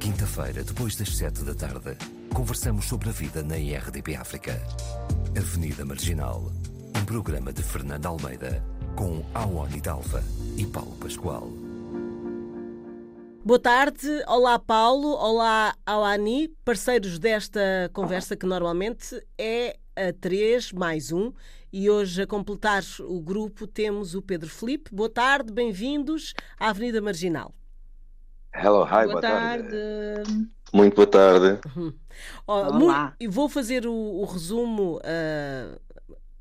Quinta-feira, depois das sete da tarde, conversamos sobre a vida na IRDP África. Avenida Marginal, um programa de Fernando Almeida, com Awani Dalva e Paulo Pascoal. Boa tarde, olá Paulo, olá Awani, parceiros desta conversa que normalmente é a 3 mais um. E hoje, a completar o grupo, temos o Pedro Felipe. Boa tarde, bem-vindos à Avenida Marginal. Hello, hi, Boa, boa, tarde. Muito boa tarde. Olá. e vou fazer o, o resumo. ah,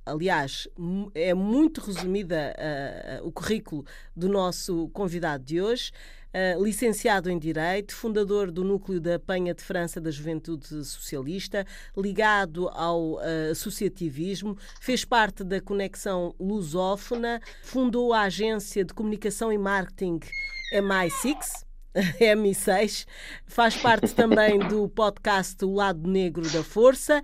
aliás, é muito resumida ah, o currículo do nosso convidado de hoje. Ah, licenciado em Direito, fundador do Núcleo da Penha de França da Juventude Socialista, ligado ao ah, associativismo, fez parte da Conexão Lusófona, fundou a agência de comunicação e marketing MI6, MI6, faz parte também do podcast O Lado Negro da Força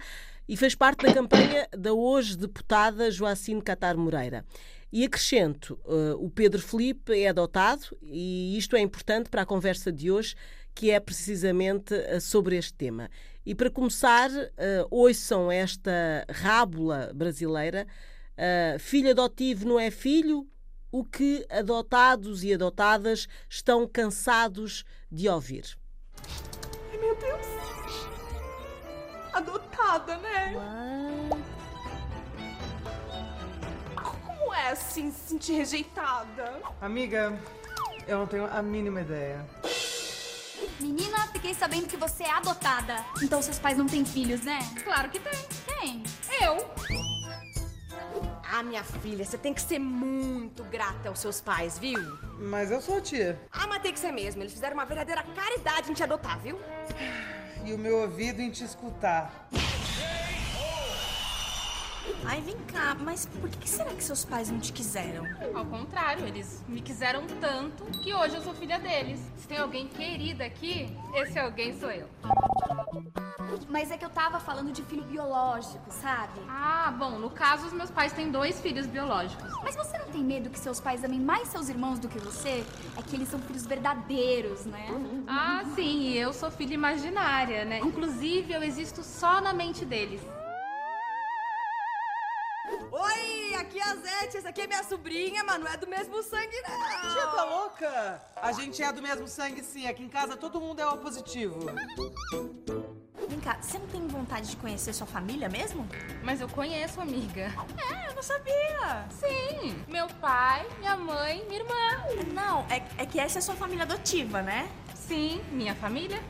e fez parte da campanha da hoje deputada Joacine Catar Moreira. E acrescento, eh, o Pedro Felipe é adotado e isto é importante para a conversa de hoje, que é precisamente eh, sobre este tema. E para começar, eh, ouçam esta rábula brasileira, eh, filho adotivo não é filho, o que adotados e adotadas estão cansados de ouvir. Ai, meu Deus. Adotada, né? Como é assim se sentir rejeitada? Amiga, eu não tenho a mínima ideia. Menina, fiquei sabendo que você é adotada. Então seus pais não têm filhos, né? Claro que tem. Quem? Eu? Ah, minha filha, você tem que ser muito grata aos seus pais, viu? Mas eu sou a tia. Ah, mas tem que ser mesmo. Eles fizeram uma verdadeira caridade em te adotar, viu? E o meu ouvido em te escutar. Ai, vem cá, mas por que será que seus pais não te quiseram? Ao contrário, eles me quiseram tanto que hoje eu sou filha deles. Se tem alguém querida aqui, esse alguém sou eu. Mas é que eu tava falando de filho biológico, sabe? Ah, bom, no caso, os meus pais têm dois filhos biológicos. Mas você não tem medo que seus pais amem mais seus irmãos do que você? É que eles são filhos verdadeiros, né? Ah, sim, e eu sou filha imaginária, né? Inclusive, eu existo só na mente deles. Oi, aqui é a Zete. Essa aqui é minha sobrinha, mas não é do mesmo sangue, não. Tia, tá louca? A gente é do mesmo sangue, sim. Aqui em casa todo mundo é O positivo. Vem cá, você não tem vontade de conhecer sua família mesmo? Mas eu conheço, amiga. É, eu não sabia. Sim, meu pai, minha mãe, minha irmã. Não, é, é que essa é sua família adotiva, né? Sim, minha família.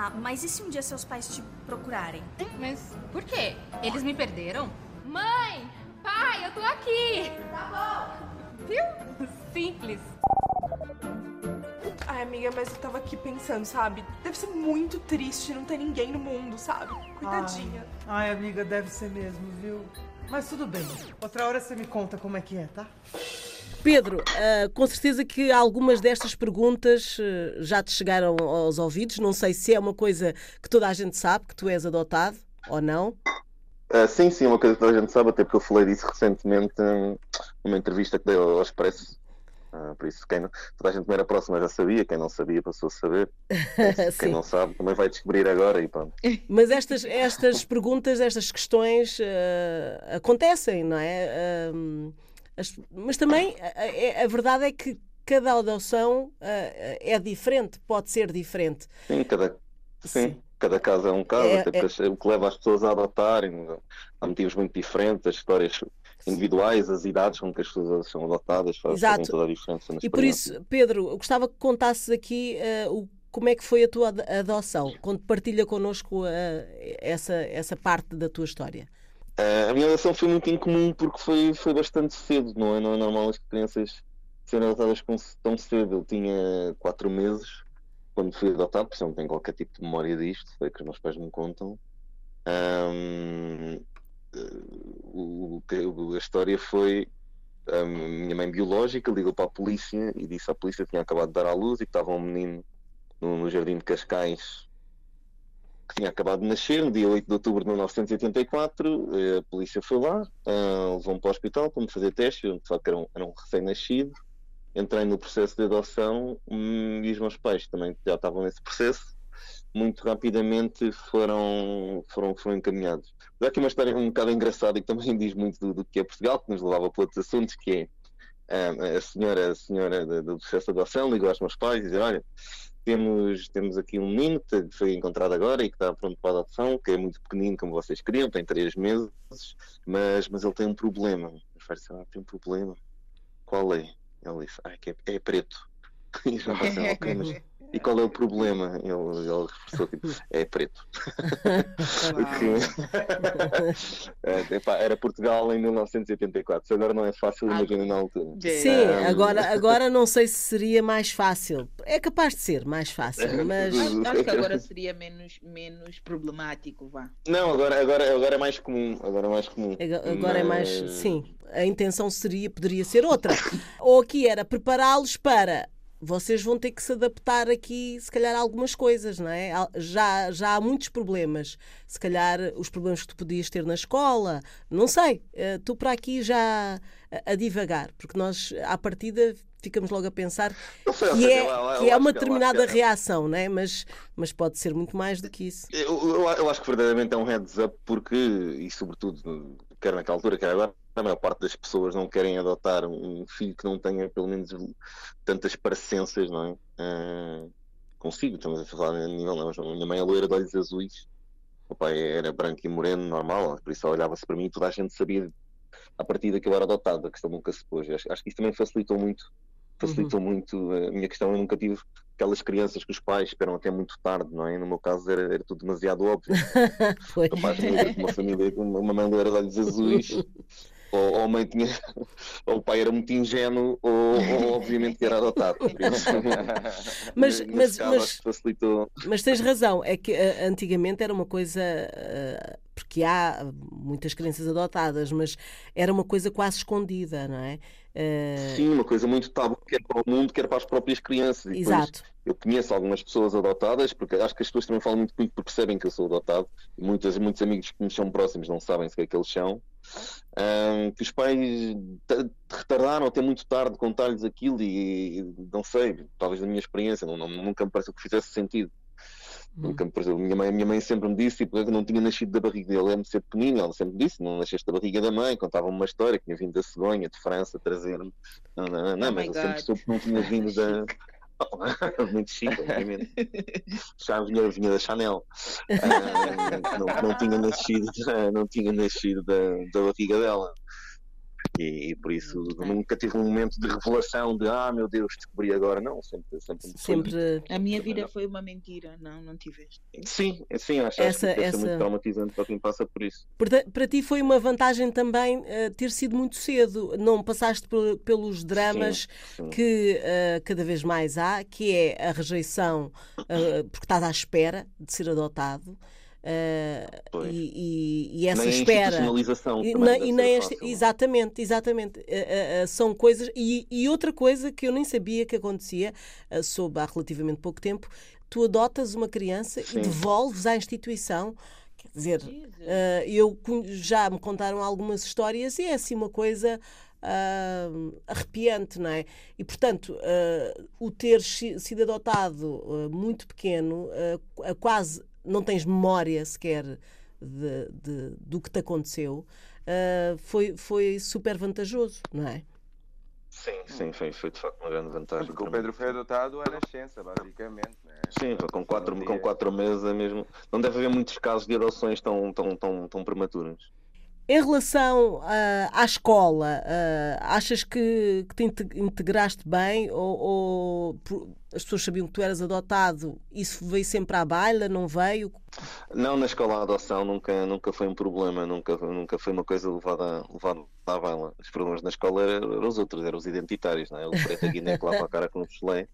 Tá, mas e se um dia seus pais te procurarem? Mas por quê? Eles me perderam? Mãe! Pai, eu tô aqui! Tá bom! Viu? Simples. Ai, amiga, mas eu tava aqui pensando, sabe? Deve ser muito triste não ter ninguém no mundo, sabe? Coitadinha. Ai, ai, amiga, deve ser mesmo, viu? Mas tudo bem. Outra hora você me conta como é que é, tá? Pedro, ah, com certeza que algumas destas perguntas ah, já te chegaram aos ouvidos. Não sei se é uma coisa que toda a gente sabe, que tu és adotado ou não. Ah, sim, sim, uma coisa que toda a gente sabe, até porque eu falei disso recentemente numa entrevista que dei ao ao Expresso. Por isso, quem não, toda a gente que era próxima já sabia, quem não sabia passou a saber. Quem não sabe também vai descobrir agora e pronto. Mas estas, estas perguntas, estas questões acontecem, não é? As- mas também a, a- a verdade é que cada adoção ah, é diferente, pode ser diferente. Sim, cada, sim, Sim. cada caso é um caso, É- até porque o que leva as pessoas a adotarem. Há motivos muito diferentes, as histórias individuais, as idades com que as pessoas são adotadas fazem toda a diferença E por isso, Pedro, eu gostava que contasses aqui ah, o, como é que foi a tua ad- adoção, quando partilha connosco ah, essa, essa parte da tua história. Eh, a minha adoção foi muito incomum porque foi, foi bastante cedo, não é? Não é normal as crianças serem adotadas tão cedo. Eu tinha quatro meses quando fui adotado, por isso não tenho qualquer tipo de memória disto, foi que os meus pais me contam. Ahm, eh, o- a história foi a minha mãe biológica ligou para a polícia e disse à polícia que tinha acabado de dar à luz e que estava um menino no, no jardim de Cascais que tinha acabado de nascer, no dia 8 de outubro de 1984. eh, A polícia foi lá, ah, levou-me para o hospital para me fazer teste, eu, de facto era um, um recém-nascido. entrei no processo de adoção hum, e os meus pais também já estavam nesse processo. Muito rapidamente foram, foram, foram encaminhados. Mas há aqui uma história um bocado engraçada e que também diz muito do, do que é Portugal, que nos levava para outros assuntos, que é hum, a senhora, a senhora do processo de adoção ligou aos meus pais e dizer, olha, temos, temos aqui um menino que foi encontrado agora e que está pronto para a adoção, que é muito pequenino, como vocês queriam, tem três meses, mas, mas ele tem um problema. Os pais disseram, ah, tem um problema. Qual é? Ele disse, ah, é, é, é preto. E já passaram, ok, mas e qual é o problema? Ele, ele reforçou tipo, é preto. é, epá, era Portugal em 1984. Se agora não é fácil, ah, imagina na altura. Sim, um... agora, agora não sei se seria mais fácil. É capaz de ser mais fácil, mas. Acho que agora seria menos, menos problemático, vá. Não, agora, agora, agora é mais comum. Agora é mais comum. Agora mas... é mais. Sim. A intenção seria, poderia ser outra. Ou aqui era prepará-los para vocês vão ter que se adaptar aqui, se calhar, a algumas coisas, não é? Já, já há muitos problemas. Se calhar, os problemas que tu podias ter na escola, não sei. Tu para aqui já a, divagar, porque nós, à partida, ficamos logo a pensar que é, que é uma determinada reação, não é? mas, mas pode ser muito mais do que isso. Eu, eu, eu acho que verdadeiramente é um heads up, porque, e sobretudo, quer naquela altura, quer agora, a maior parte das pessoas não querem adotar um filho que não tenha pelo menos tantas parecenças, não é? Uh, consigo, estamos a falar a nível, não, a minha mãe é loira de olhos azuis, o pai era branco e moreno, normal, por isso olhava-se para mim e toda a gente sabia a partir que eu era adotado, a questão nunca se pôs. Acho, acho que isso também facilitou muito facilitou uhum. muito a minha questão. Eu nunca tive aquelas crianças que os pais esperam até muito tarde, não é? No meu caso era, era tudo demasiado óbvio. Capaz de uma família com uma mãe loira de olhos azuis. ou, ou, a mãe tinha, ou o pai era muito ingênuo, ou, ou obviamente que era adotado. mas, mas, mas, facilitou. mas tens razão, é que uh, antigamente era uma coisa. Uh, porque há muitas crianças adotadas, mas era uma coisa quase escondida, não é? Uh... Sim, uma coisa muito tabu, quer para o mundo, quer para as próprias crianças. E Exato. Eu conheço algumas pessoas adotadas, porque acho que as pessoas também falam muito comigo porque percebem que eu sou adotado, e muitas, muitos amigos que me são próximos não sabem sequer que eles são. Um, que os pais retardaram até muito tarde contar-lhes aquilo e, e, não sei, talvez da minha experiência, não, não, nunca me pareceu que fizesse sentido. Hum. Nunca me pareceu. Minha mãe, minha mãe sempre me disse tipo, que não tinha nascido da barriga dele, de ser pequenino, ela sempre me disse, não nasceste da barriga da mãe, contava-me uma história que tinha vindo da cegonha, de França, trazer-me. Não, não, não, não oh mas eu sempre soube que não tinha vindo da. muito chique, obviamente. Já vinha, vinha da Chanel. Uh, não, não, tinha nascido, não tinha nascido da, da barriga dela. E, e, por isso nunca tive um momento de revelação de ah meu Deus, descobri agora. Não, sempre. Sempre. sempre... A minha vida foi uma mentira, não, não tiveste. Sim, sim, acho, essa, acho que essa... muito traumatizante para quem passa por isso. Para, para ti foi uma vantagem também uh, ter sido muito cedo, não passaste por, pelos dramas sim, sim. que uh, cada vez mais há, que é a rejeição uh, porque estás à espera de ser adotado. Uh, e, e, e, essa nem espera. e, na, e nem este, exatamente exatamente. Uh, uh, são coisas e, e, outra coisa que eu nem sabia que acontecia uh, soube há relativamente pouco tempo tu adotas uma criança Sim. e devolves à instituição. Quer dizer eu já me contaram algumas histórias e é assim uma coisa Uh, arrepiante, não é? E, portanto, uh, o ter sido adotado uh, muito pequeno, quase não tens memória sequer de, de, do que te aconteceu, uh, foi, foi super vantajoso, não é? Sim, sim, foi, foi de facto uma grande vantagem. Porque o Pedro foi adotado à nascença, basicamente. Né? Sim, com quatro, com quatro meses é mesmo. Não deve haver muitos casos de adoções tão, tão, tão, tão prematuras. Em relação uh, à escola, uh, achas que, que, te integraste bem ou, ou, as pessoas sabiam que tu eras adotado? Isso veio sempre à baila, não veio? Não, na escola a adoção nunca, nunca foi um problema, nunca, nunca foi uma coisa levada, levada à baila. Os problemas na escola eram, eram os outros, eram os identitários, não é? o preto que lá para a cara com o chulé.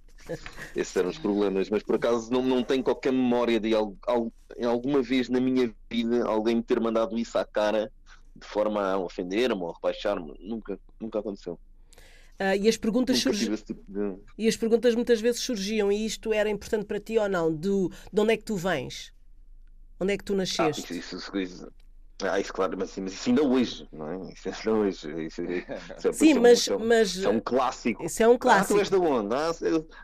Esses eram os problemas, mas por acaso não, não tenho qualquer memória de algo, algo, alguma vez na minha vida alguém me ter mandado isso à cara de forma a ofender-me ou a rebaixar-me. Nunca, nunca aconteceu. Uh, e as perguntas surgiam tipo de... e as perguntas muitas vezes surgiam e isto era importante para ti ou não do de onde é que tu vens onde é que tu nasceste ah, isso, isso, isso, Ah, isso claro, mas, mas isso ainda hoje, não é? Isso ainda hoje. Isso, isso é, Sim, mas, é, mas. Isso é um clássico. Isso é um clássico. Ah, tu és da onde? Ah,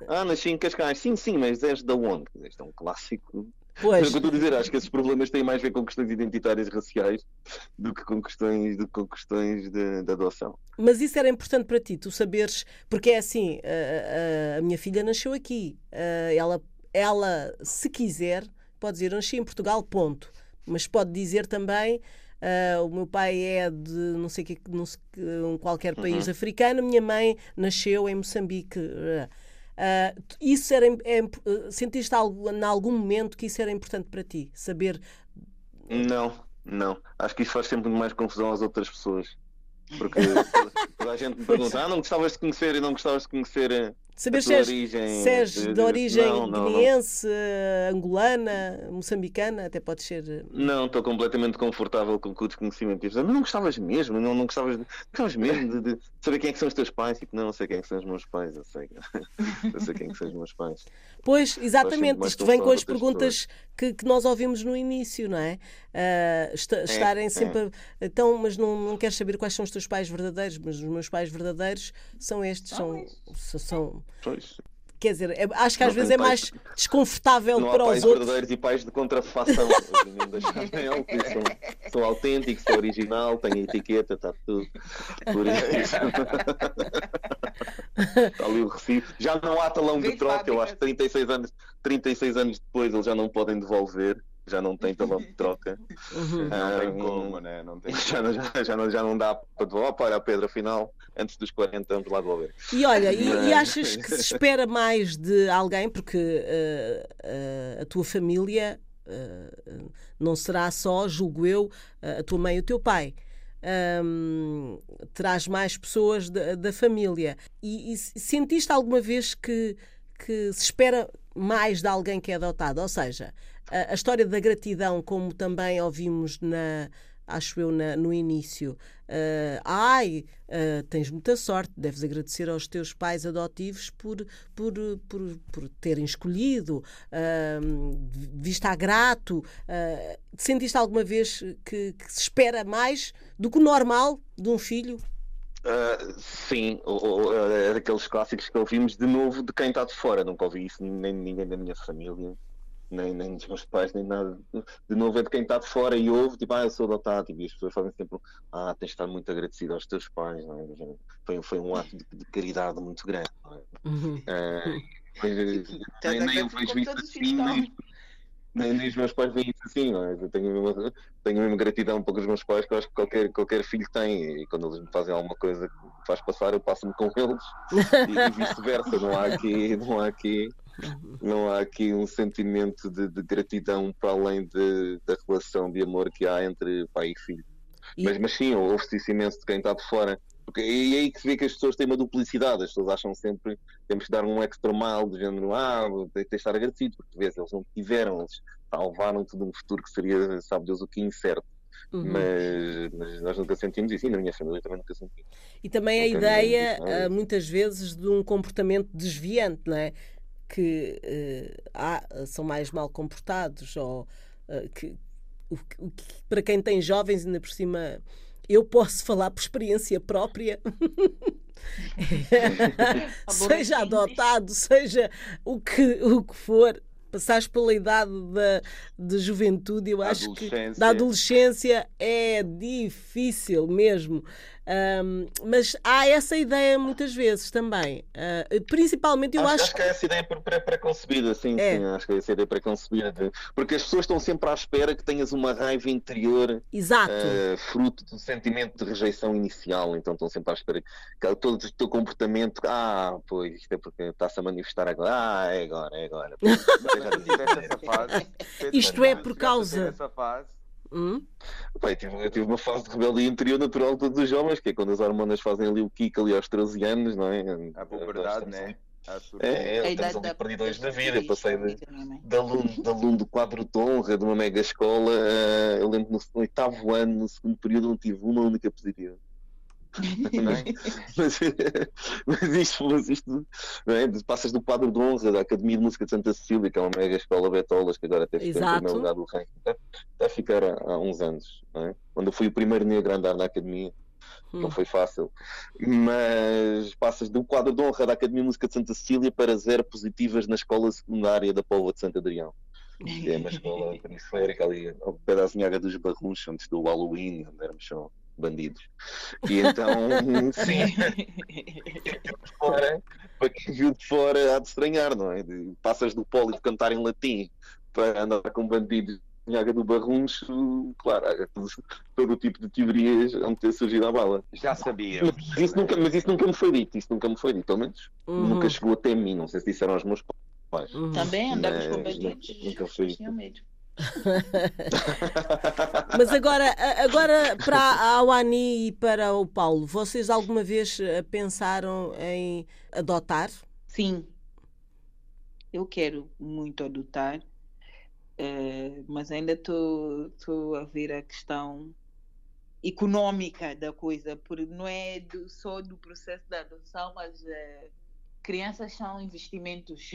ah nasci em Cascais. Sim, sim, mas és da onde? Isto é um clássico. Pois. É o que eu estou a dizer, acho que esses problemas têm mais a ver com questões identitárias raciais do que com questões, do que com questões de, de adoção. Mas isso era importante para ti, tu saberes, porque é assim, a, a, a minha filha nasceu aqui, ela, ela, se quiser, pode dizer, nasci em Portugal, ponto. Mas pode dizer também, Uh, o meu pai é de não sei que não sei, um qualquer país uhum. africano, minha mãe nasceu em Moçambique. Uh, isso era é, sentiste algo, em algum momento que isso era importante para ti, saber? Não, não. Acho que isso faz sempre mais confusão às outras pessoas. Porque toda a gente me pergunta: ah, não gostavas de conhecer e não gostavas de conhecer Saber se és, origem, se és de, de, origem não, não, guineense, não. angolana, moçambicana, até pode ser. Eh, não, estou completamente confortável com, com o desconhecimento. Mas não gostavas mesmo, não, não gostavas, gostavas mesmo de, de, saber quem é que são os teus pais. Tipo, não, não sei quem é que são os meus pais, eu sei, eu sei quem é que são os meus pais. Pois, exatamente, isto vem com as perguntas que, que, nós ouvimos no início, não é? Uh, est é, estarem é. sempre. É. Então, mas não, não queres saber quais são os teus pais verdadeiros, mas os meus pais verdadeiros são estes, são, são Pois. Quer dizer, é, acho que às não vezes é mais pais, desconfortável não para há os outros. verdadeiros e pais de contrafação. Que são, são autênticos, são original, têm etiqueta, está tudo. Por isso. está ali o recibo. Já não há talão de troca, eu acho que 36 anos, 36 anos depois eles já não podem devolver já não tem de troca. Uhum. Não tem como, né? Não tem já, já, já, não, já não dá para devolver. Olha, Pedro, afinal, antes dos 40 vamos lá devolver. E olha, e, e achas que se espera mais de alguém, porque uh, uh, a tua família uh, não será só, julgo eu, a tua mãe e o teu pai. Um, traz mais pessoas da, da família. E, e, sentiste alguma vez que, que se espera mais de alguém que é adotado? Ou seja, a, a história da gratidão, como também ouvimos na, acho eu, na, no início. Uh, ai, uh, tens muita sorte, deves agradecer aos teus pais adotivos por, por, por, por terem escolhido, uh, vista grato. Uh, sentiste alguma vez que, que, se espera mais do que o normal de um filho? Uh, sim, é daqueles clássicos que ouvimos de novo de quem está de fora. Nunca ouvi isso nem ninguém da minha família nem, nem dos meus pais, nem nada. De novo é de quem está de fora e ouve, tipo, ah, eu sou adotado, tipo, e as pessoas fazem sempre, ah, tens de estar muito agradecido aos teus pais, não é? foi, foi um ato de, de caridade muito grande, não é? Uhum. Uh, nem, nem eu vejo isso assim, nem, nem, os meus pais veem isso assim, não é? Eu tenho a mesma, tenho a mesma gratidão para os meus pais que eu acho que qualquer, qualquer filho tem, e quando eles me fazem alguma coisa que faz passar, eu passo-me com eles, e, e vice-versa, não há aqui, não há aqui não há aqui um sentimento de, de gratidão para além de, da relação de amor que há entre pai e filho. E... Mas, mas sim, ouve-se isso imenso de quem está de fora. Porque é aí que se vê que as pessoas têm uma duplicidade, as pessoas acham sempre que temos que dar um extra mal do género, ah, tem que estar agradecido, porque vês, eles não tiveram, eles salvaram-te de um futuro que seria, sabe Deus o que, incerto. Uhum. Mas, mas, nós nunca sentimos isso e na minha família também nunca sentimos. E também a ideia, ah, muitas vezes, de um comportamento desviante, não é? que uh, há, são mais mal comportados ou uh, que, o, o, que, para quem tem jovens ainda por cima eu posso falar por experiência própria. Seja adotado seja o que o que for passares pela idade da, de juventude, eu acho que da adolescência é difícil mesmo. Um, mas há essa ideia muitas vezes também. Uh, principalmente eu acho, acho, acho que é essa ideia preconcebida, sim, é. sim, acho que é essa ideia preconcebida. De... Porque as pessoas estão sempre à espera que tenhas uma raiva interior. Uh, fruto do sentimento de rejeição inicial. Então estão sempre à espera que todo o teu comportamento, ah, pois isto é porque está-se a manifestar agora, ah, é agora, é agora. Isto é por causa. Hum? eu, tive, eu, tive, uma fase de rebeldia interior natural de todos os jovens, que é quando as hormonas fazem ali o kick ali aos 13 anos, não é? A puberdade, né? É, é, estamos ali perdidos na vida. Eu passei de, de, aluno, de aluno do quadro de honra de uma mega escola, uh, eu lembro no, no oitavo ano, no segundo período, não tive uma única positiva. É? mas, mas, isto, mas isto não é? passas do quadro de honra da Academia de Música de Santa Cecília, que é uma mega escola betolas, que agora até fica em primeiro lugar do ranking, até, ficar há, há, uns anos, é? quando eu fui o primeiro negro a andar na Academia. Hum. Não foi fácil, mas passas do quadro de honra da Academia de Música de Santa Cecília para zero positivas na escola secundária da Póvoa de Santo Adrião. É uma escola periférica ali, ao pé da Azinhaga dos Barrunchos, onde estou o Halloween, onde éramos só bandidos. E então, sim, fora, para quem viu de fora há de estranhar, não é? De, passas do polo de cantar em latim para andar com bandidos Nhanga do Barruncho, claro, todo, o tipo de teorias onde ter surgido a bala. Já sabia. Mas isso, nunca, mas isso nunca me foi dito, isso nunca me foi dito, pelo menos uhum. nunca chegou até mim, não sei se disseram aos meus pais. Uhum. Também andamos com bandidos. Nunca foi. Tinha medo. Mas agora, agora para a Awani e para o Paulo, vocês alguma vez eh, pensaram em adotar? Sim, eu quero muito adotar, uh, mas ainda estou a ver a questão económica da coisa, porque não é do, só do processo da adoção, mas uh, crianças são investimentos.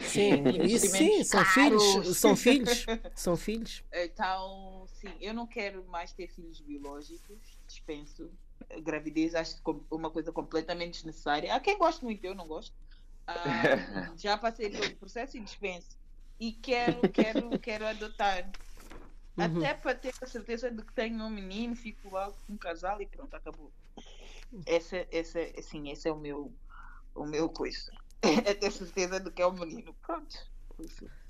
Sim, investimentos sim, são filhos, são filhos, são filhos. Então, sim, eu não quero mais ter filhos biológicos, dispenso. Gravidez acho uma coisa completamente desnecessária. Há quem goste muito, eu não gosto. Ah, já passei pelo processo e dispenso. E quero, quero, quero adotar. Uhum. Até para ter a certeza de que tenho um menino, fico lá com um casal e pronto, acabou. Essa, essa, assim, esse é o meu o meu coisa. É ter certeza de que é o menino. Pronto.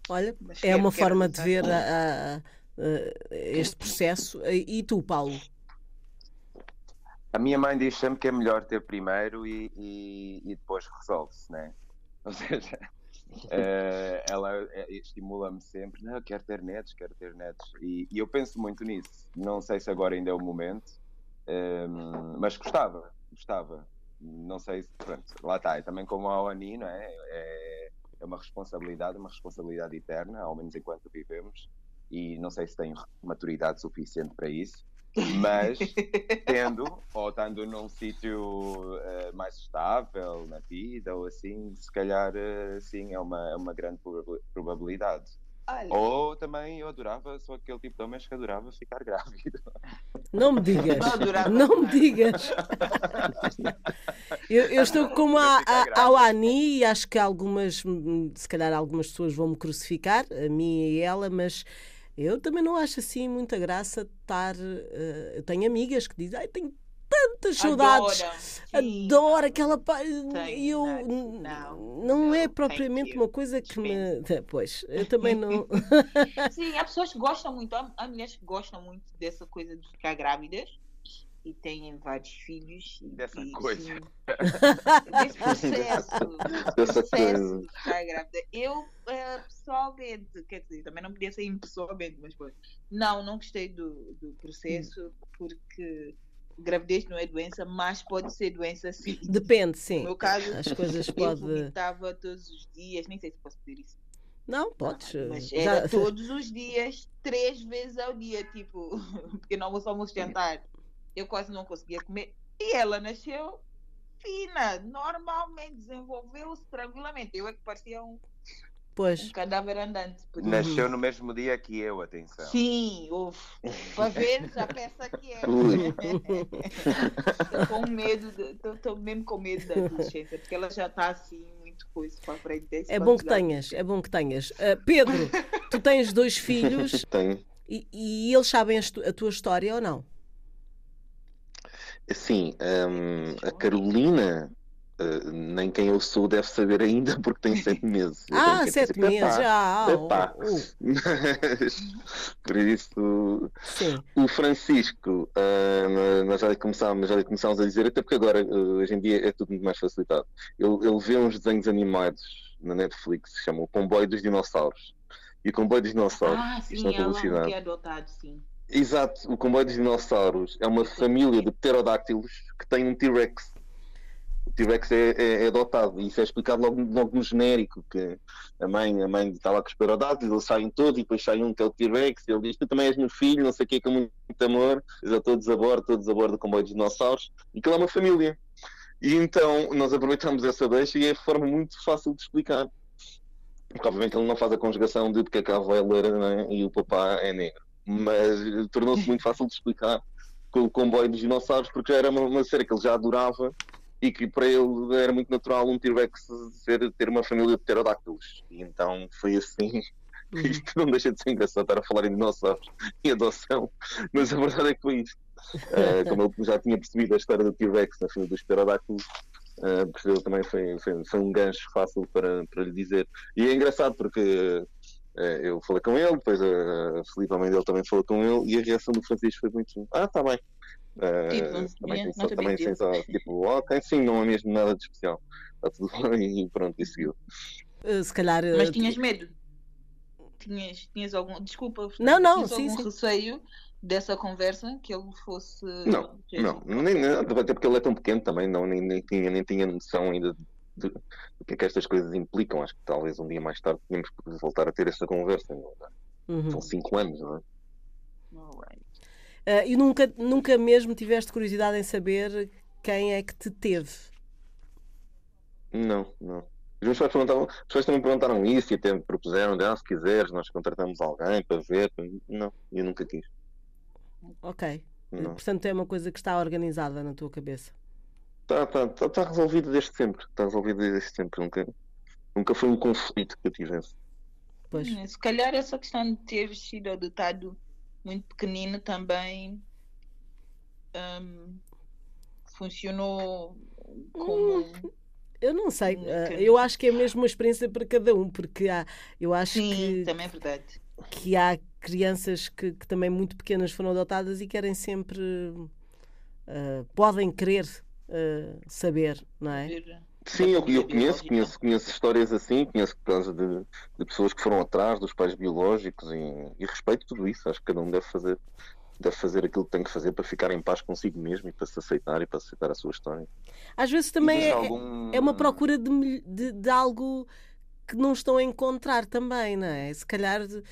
Olha, Mas é uma forma de ver a, a, a, este processo. E tu, Paulo? A minha mãe diz sempre que é melhor ter primeiro e, e, e depois resolve-se, né? Ou seja, uh, ela eh, estimula-me sempre, não, quero ter netos, quero ter netos. E, e, eu penso muito nisso. Não sei se agora ainda é o momento, um, ehm, mas gostava, gostava não sei se, pronto, lá está, é também como a ONI, não é? é? É uma responsabilidade, uma responsabilidade eterna, ao menos enquanto vivemos, e não sei se tenho maturidade suficiente para isso, mas tendo, ou estando num sítio uh, mais estável na vida, ou assim, se calhar, uh, sim, é uma, é uma grande probabilidade. Olha. Ou também eu adorava, sou aquele tipo de homens que adorava ficar grávido. Não me digas. Não, não me digas. eu, eu, estou como a, a, ao Ani e acho que algumas, se calhar algumas pessoas vão me crucificar, a mim e ela, mas eu também não acho assim muita graça estar. Uh, eu tenho amigas que dizem, ai, tenho tantas saudades. Adoro aquela. e eu. Não, não, não é propriamente uma coisa que me. Pois, eu também não. Sim, há pessoas que gostam muito, há mulheres que gostam muito dessa coisa de ficar grávidas e têm vários filhos. Dessa e, coisa. Sim, desse processo. processo de ficar grávida. Eu, uh, pessoalmente, quer dizer, também não podia sair pessoalmente, mas pô, não, não gostei do, do processo hum. porque gravidez não é doença, mas pode ser doença sim. Depende, sim. No meu caso, as coisas eu pode... vomitava todos os dias, nem sei se posso dizer isso. Não, podes. Não, mas era Já... todos os dias, três vezes ao dia, tipo, porque não vou só almoço jantar. Eu quase não conseguia comer. E ela nasceu fina, normalmente, desenvolveu-se tranquilamente. Eu é que parecia um Pois. Um cadáver andante. Nasceu no mesmo dia que eu, atenção. Sim, uf, para ver já pensa que é. Estou com medo, estou mesmo com medo da adolescência, porque ela já está assim muito coisa para frente. É bom que tenhas, é bom que tenhas. Uh, Pedro, tu tens dois filhos. Tenho. E, e eles sabem a, tua história ou não? Sim, um, a Carolina Uh, nem quem eu sou deve saber ainda porque tem sete meses. ah, sete meses, já. Epá. Uh. Mas, por isso, Sim. o Francisco, uh, nós já começámos, já começámos a dizer, até porque agora, uh, hoje em dia, é tudo muito mais facilitado. Ele, ele vê uns desenhos animados na Netflix que se chamam O Comboio dos Dinossauros. E o Comboio dos Dinossauros. Ah, sim, é um que é adotado, sim. Exato, o Comboio dos Dinossauros é uma família de pterodáctilos que tem um T-Rex T-Rex é, é, é, adotado. E isso é explicado logo, logo no genérico, que a mãe, a mãe está lá com os eles saem todos e depois sai um que é o T-Rex, ele diz, tu também és meu filho, não sei o que, com muito, amor, já todos a bordo, todos a bordo do comboio de dinossauros, e que é uma família. E então nós aproveitamos essa deixa e é forma muito fácil de explicar. Porque obviamente ele não faz a conjugação de porque a avó é loira é? e o papá é negro. Mas tornou-se muito fácil de explicar com o comboio dos dinossauros, porque era uma, uma série que ele já adorava e que para ele era muito natural um T-Rex ter uma família de pterodáctilos. E então foi assim. Uhum. Isto não deixa de ser engraçado estar a falar em dinossauros e adoção, mas a verdade é que foi isto. Uh, como ele já tinha percebido a história do T-Rex na família dos pterodáctilos, uh, percebeu também foi, foi, foi, um gancho fácil para, para lhe dizer. E é engraçado porque uh, eu falei com ele, depois a, a Felipe, a mãe dele, também falou com ele, e a reação do Francisco foi muito: Ah, está bem. Uh, também tem só, também tem só tipo, ok, sim, não é mesmo nada de especial. Está tudo bem e pronto, e seguiu. Uh, se calhar. Mas tinhas medo? Tinhas, tinhas algum. Desculpa, não, não, sim, algum sim. receio dessa conversa que ele fosse. Não, não, nem, nem, até porque ele é tão pequeno também, não, nem, nem, tinha, nem tinha noção ainda de, do que é que estas coisas implicam. Acho que talvez um dia mais tarde tínhamos que voltar a ter essa conversa. É? Uhum. São cinco anos, não é? Uh, e nunca, nunca mesmo tiveste curiosidade em saber quem é que te teve? Não, não. Perguntavam, os pais também perguntaram isso e até me propuseram, de, ah, se quiseres, nós contratamos alguém para ver. Não, eu nunca quis. Ok. Não. Portanto, é uma coisa que está organizada na tua cabeça. Está tá, tá, tá resolvido desde sempre. Está resolvido desde sempre. Nunca, nunca foi um conflito que eu tivesse. Pois. Se calhar essa questão de ter sido adotado muito pequenino também um, funcionou como. Hum, eu não sei, uh, eu acho que é mesmo uma experiência para cada um, porque há, eu acho Sim, que, também é verdade. que há crianças que, que também muito pequenas foram adotadas e querem sempre, uh, podem querer uh, saber, não é? Sim, eu, eu conheço, conheço, conheço histórias assim, conheço casos de, de pessoas que foram atrás dos pais biológicos e, e, respeito tudo isso. Acho que cada um deve fazer, deve fazer aquilo que tem que fazer para ficar em paz consigo mesmo e para se aceitar e para aceitar a sua história. Às vezes também é, algum... é uma procura de, de, de, algo que não estão a encontrar também, não é? Se calhar de,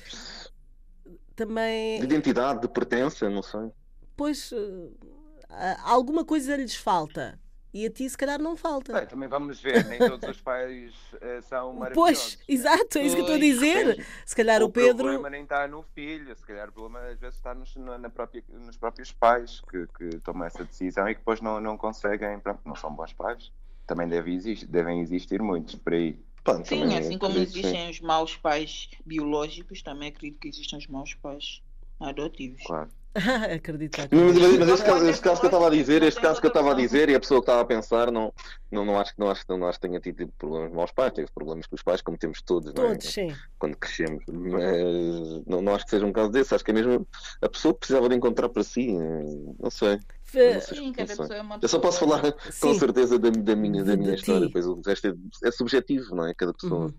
também. De identidade, de pertença, não sei. Pois eh, alguma coisa lhes falta e a ti, se calhar, não falta. Bem, também vamos ver, nem todos os pais uh, são maravilhosos. Pois, né? exato, é isso que eu estou a dizer. Se calhar o, o Pedro. O problema nem está no filho, se calhar o problema às vezes está nos, na própria, nos próprios pais que, que tomam essa decisão e que depois não, não conseguem, pronto, não são bons pais. Também deve existir, devem existir muitos por aí. Pronto, sim, assim como existem sim. os maus pais biológicos, também acredito que existem os maus pais adotivos. Claro. Acredito. Mas, mas este, caso, este caso que eu estava a dizer, este caso que eu estava a dizer e a pessoa que estava a pensar, não, não, não, acho, não, acho, não acho que tenha tido problemas com os pais, teve problemas com os pais, como temos todos, todos não é? sim. quando crescemos. Mas não, não acho que seja um caso desse, acho que é mesmo a pessoa que precisava de encontrar para si, não sei. Sim, cada pessoa é uma Eu só posso falar com certeza da, da minha, da minha história, pois o resto é, é, subjetivo, não é? Cada pessoa. Uhum.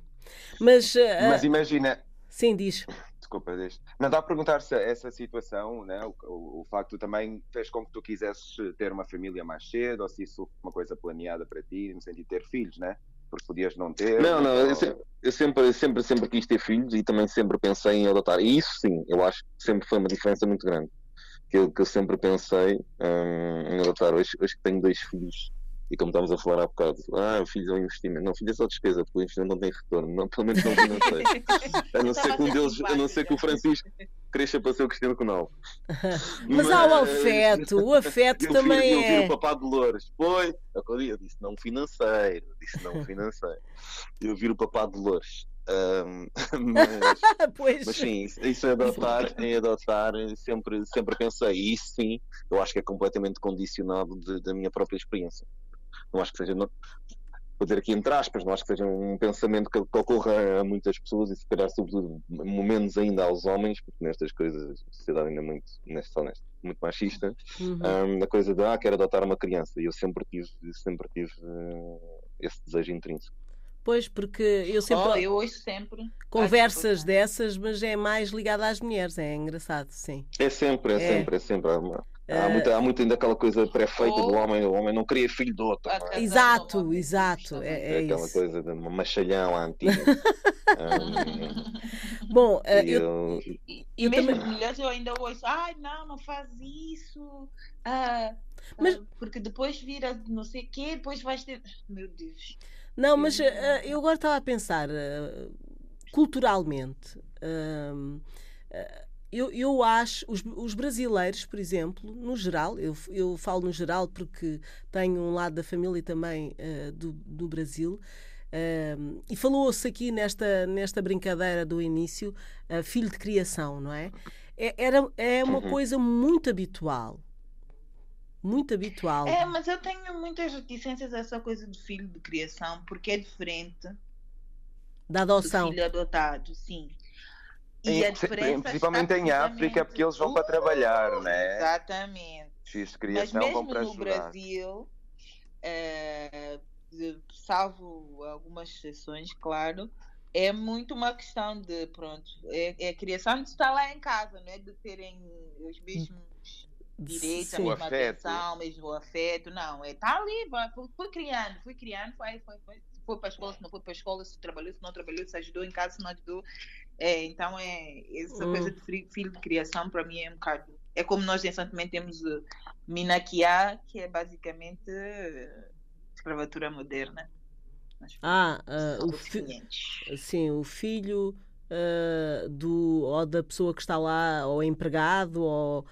Mas, uh, Mas imagina. Sim, diz desculpa, deixa. Não dá a perguntar se essa situação, né, o, o, o, facto também fez com que tu quisesses ter uma família mais cedo, ou se isso foi uma coisa planeada para ti, no sentido de ter filhos, né? Porque podias não ter. Não, não, ou... eu, sempre, eu sempre, sempre, sempre quis ter filhos e também sempre pensei em adotar. E isso sim, eu acho que sempre foi uma diferença muito grande. Que eu, que eu sempre pensei hum, em adotar. Hoje, hoje que tenho dois filhos e como estávamos a falar há bocado, ah, o filho é um investimento. Não, filho é só despesa, porque o investimento não tem retorno, não, pelo menos não financeiro. a não ser que um deles, a não ser que o Francisco cresça para ser o Cristiano Ronaldo. Mas, Mas há o afeto, o afeto eu também vi, é. Eu vi o papá de Loures, foi, eu disse não financeiro, disse não financeiro. Eu vi o papá de Loures. Um, mas, mas, sim, isso é adotar, em adotar sempre, sempre pensei, e isso sim, eu acho que é completamente condicionado de, da minha própria experiência não acho que seja, não, vou dizer aqui entre aspas, não acho que seja um pensamento que, que ocorra a muitas pessoas e se calhar sobretudo menos ainda aos homens, porque nestas coisas a sociedade ainda é muito, nesta, honesta, muito machista, uhum. um, a coisa de ah, quero adotar uma criança e eu sempre tive, sempre tive uh, esse desejo intrínseco. Pois, porque eu sempre. Oh, eu ouço sempre. Conversas dessas, mas é mais ligada às mulheres, é engraçado, sim. É sempre, é, é. sempre, é sempre. Há, Uh, muita, há muito ainda aquela coisa pré-feita do homem, o homem não queria filho do outro. não é? Exato, exato. É, É é aquela isso. coisa de um machalhão à antiga. Um, Bom, uh, e eu, eu- E, e Eu mesmo também- as mulheres eu ainda ouço, ai não, não faz isso. ah, Mas- ah, porque depois vira não sei o quê, depois vais ter. Meu Deus. Não, mas uh, eu agora estava a pensar uh, culturalmente. Eu, eu acho, os, os brasileiros, por exemplo, no geral, eu, eu falo no geral porque tenho um lado da família também uh, do, do Brasil, um, e falou-se aqui nesta, nesta brincadeira do início, uh, filho de criação, não é? É, era, é uma Uhum. coisa muito habitual. Muito habitual. É, mas eu tenho muitas reticências a essa coisa do filho de criação, porque é diferente Da do adoção. filho adotado, sim. Em- a diferença principalmente em África, porque eles vão para trabalhar, Uh, né? Exatamente. Filhos de Mas criação mesmo vão para no ajudar. Brasil, de- salvo algumas exceções, claro, é muito uma questão de, pronto, é, é a criação de estar lá em casa, não é de terem os mesmos direitos, a mesma afeto. atenção, o mesmo afeto, não, é estar ali, foi criando, foi criando, foi, foi, foi, foi para a escola, se não foi para a escola, se trabalhou, se não trabalhou, se ajudou em casa, se não ajudou. É, então, é, essa Hum. coisa de filho de criação, para mim, é um bocado. É como nós recentemente temos o que é basicamente eh, escravatura moderna. Ah, ah, o somos fi- clientes. Sim, o filho ah, do, ou da pessoa que está lá, ou empregado, ou,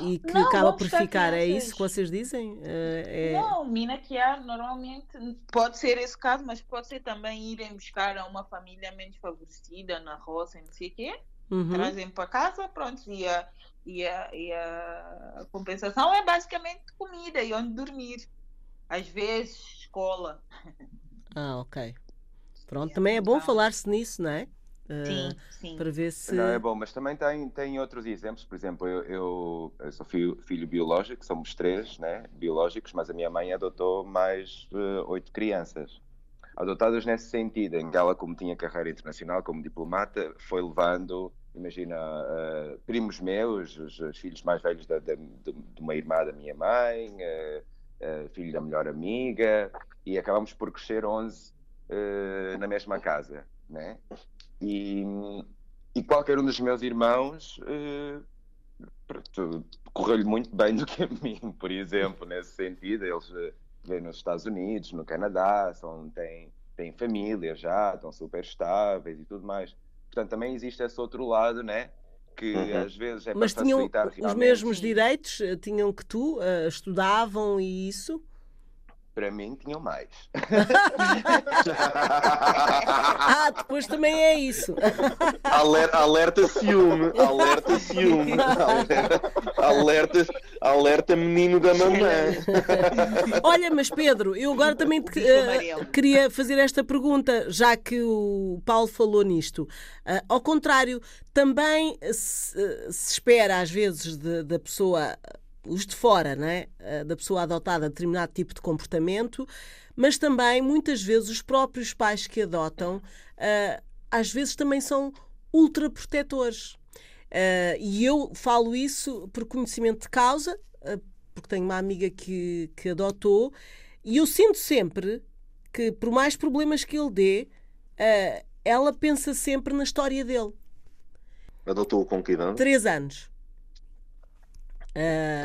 e que Não, acaba por ficar. É isso que vocês dizem? Ah, é... Não, Minaquiá normalmente pode ser esse caso, mas pode ser também irem buscar a uma família menos favorecida na roça, não sei o quê. Uhum. trazem para casa, pronto, e a, e, a, e a compensação é basicamente comida e onde dormir. Às vezes, escola. Ah, ok. Pronto, também é bom falar-se nisso, não é? Sim, sim. Para ver se. Não, é bom, mas também tem, tem outros exemplos. Por exemplo, eu, eu, eu sou filho, filho biológico, somos três, né, biológicos, mas a minha mãe adotou mais eh, oito crianças. Adotadas nesse sentido, em que ela, como tinha carreira internacional, como diplomata, foi levando, imagina, eh, primos meus, os, os filhos mais velhos da, da- de, de uma irmã da minha mãe, eh, filho da melhor amiga, e acabamos por crescer 11 eh, na mesma casa, né? E, e qualquer um dos meus irmãos pronto, correu-lhe muito bem do que a mim, por exemplo, nesse sentido. Eles eh, vêm nos Estados Unidos, no Canadá, são, têm, têm família já, estão super estáveis e tudo mais. Portanto, também existe esse outro lado, né? Que Uhum. às vezes é Mas para tinham facilitar os realmente. mesmos direitos? eh, Tinham que tu? ah, estudavam e isso? Para mim, tinham mais. Ah, depois também é isso. Alerta, alerta ciúme, alerta ciúme, alerta, alerta, alerta menino da mamãe. Olha, mas Pedro, eu agora também te, eh, amarelo. queria fazer esta pergunta, já que o Paulo falou nisto. Ah, ao contrário, também se, se espera às vezes da pessoa, os de fora, né? Ah, da pessoa adotada determinado tipo de comportamento, mas também muitas vezes os próprios pais que adotam, ah, às vezes também são ultraprotetores. Ah, e eu falo isso por conhecimento de causa, porque tenho uma amiga que, que adotou, e eu sinto sempre que, por mais problemas que ele dê, ah, ela pensa sempre na história dele. Adotou com que idade? Três anos.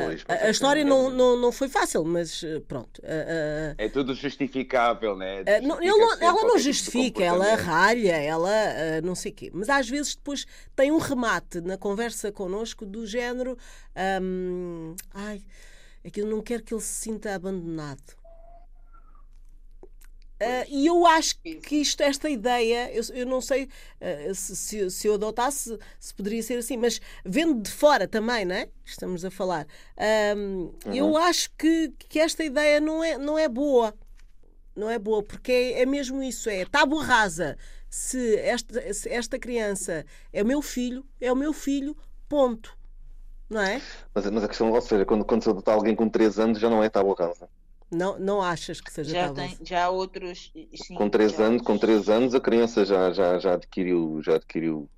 Pois, a- é história não, não, não foi fácil, mas ah, pronto. ah, ah, É tudo justificável, né? não- Justifica ele não- sempre ela não tipo justifica, ela ralha, ela não sei o quê. Mas às vezes depois tem um remate na conversa connosco do género: ahm, ai, é que eu não quero que ele se sinta abandonado. Ah, e eu acho que isto, esta ideia, eu, eu não sei ah, se, se, se eu adotasse, se poderia ser assim, mas vendo de fora também, não é? Estamos a falar. ahm, Eu acho que, que esta ideia não é, não é boa. Não é boa, porque é, é mesmo isso: é tábua rasa. Se esta, se esta criança é o meu filho, é o meu filho, ponto. Não é? Mas, mas a questão, ou seja, quando, quando se adota alguém com 3 anos já não é tábua rasa. Não, não achas que seja Já, tábua tem, já há outros. Sim, Com 3 já anos, com outros- três anos a criança já, já, já, adquiriu, já adquiriu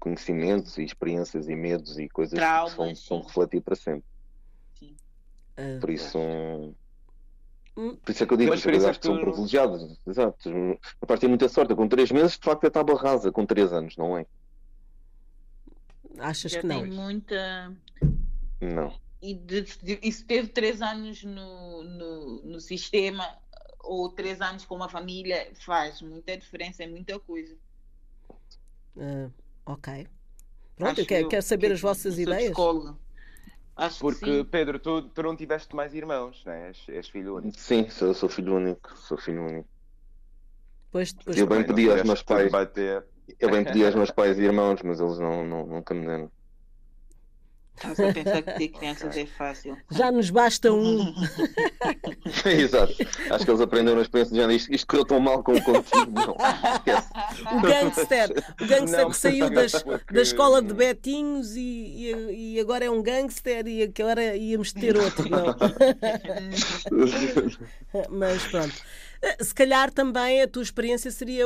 conhecimentos e experiências e medos e coisas que são, Traumas, são refletir para sempre. Sim. Ah, Por isso. hum. Por isso é que eu digo que isso é acho que são privilegiados. Exato. A partir de muita sorte. Com 3 meses, de facto, eu estava rasa, com 3 anos, não é? Achas Já que não? tem muita. Não. E, de, de, e se teve três anos no, no, no sistema ou três anos com uma família, faz muita diferença, é muita coisa. Ah, ok. Pronto, Acho eu quero, eu quero saber que as vossas ideias. psicóloga. Acho que Porque. Pedro, tu, tu não tiveste mais irmãos, né? És, és filho único. Sim, sou, sou filho único. Sou filho único. Depois, depois Eu bem pedi aos meus pais. bater. Eu bem pedi aos meus pais e irmãos, mas eles não, não, nunca me deram. Estás a pensar que ter crianças é fácil. já nos basta um. Exato. Acho que eles aprenderam a experiência de género. Isto, isto correu tão mal como contigo. Não. Esquece. O gangster, o gangster Não, que saiu das, porque- da escola de Betinhos e, e, e agora é um gangster e agora íamos ter outro, não? Mas pronto. Se calhar também a tua experiência seria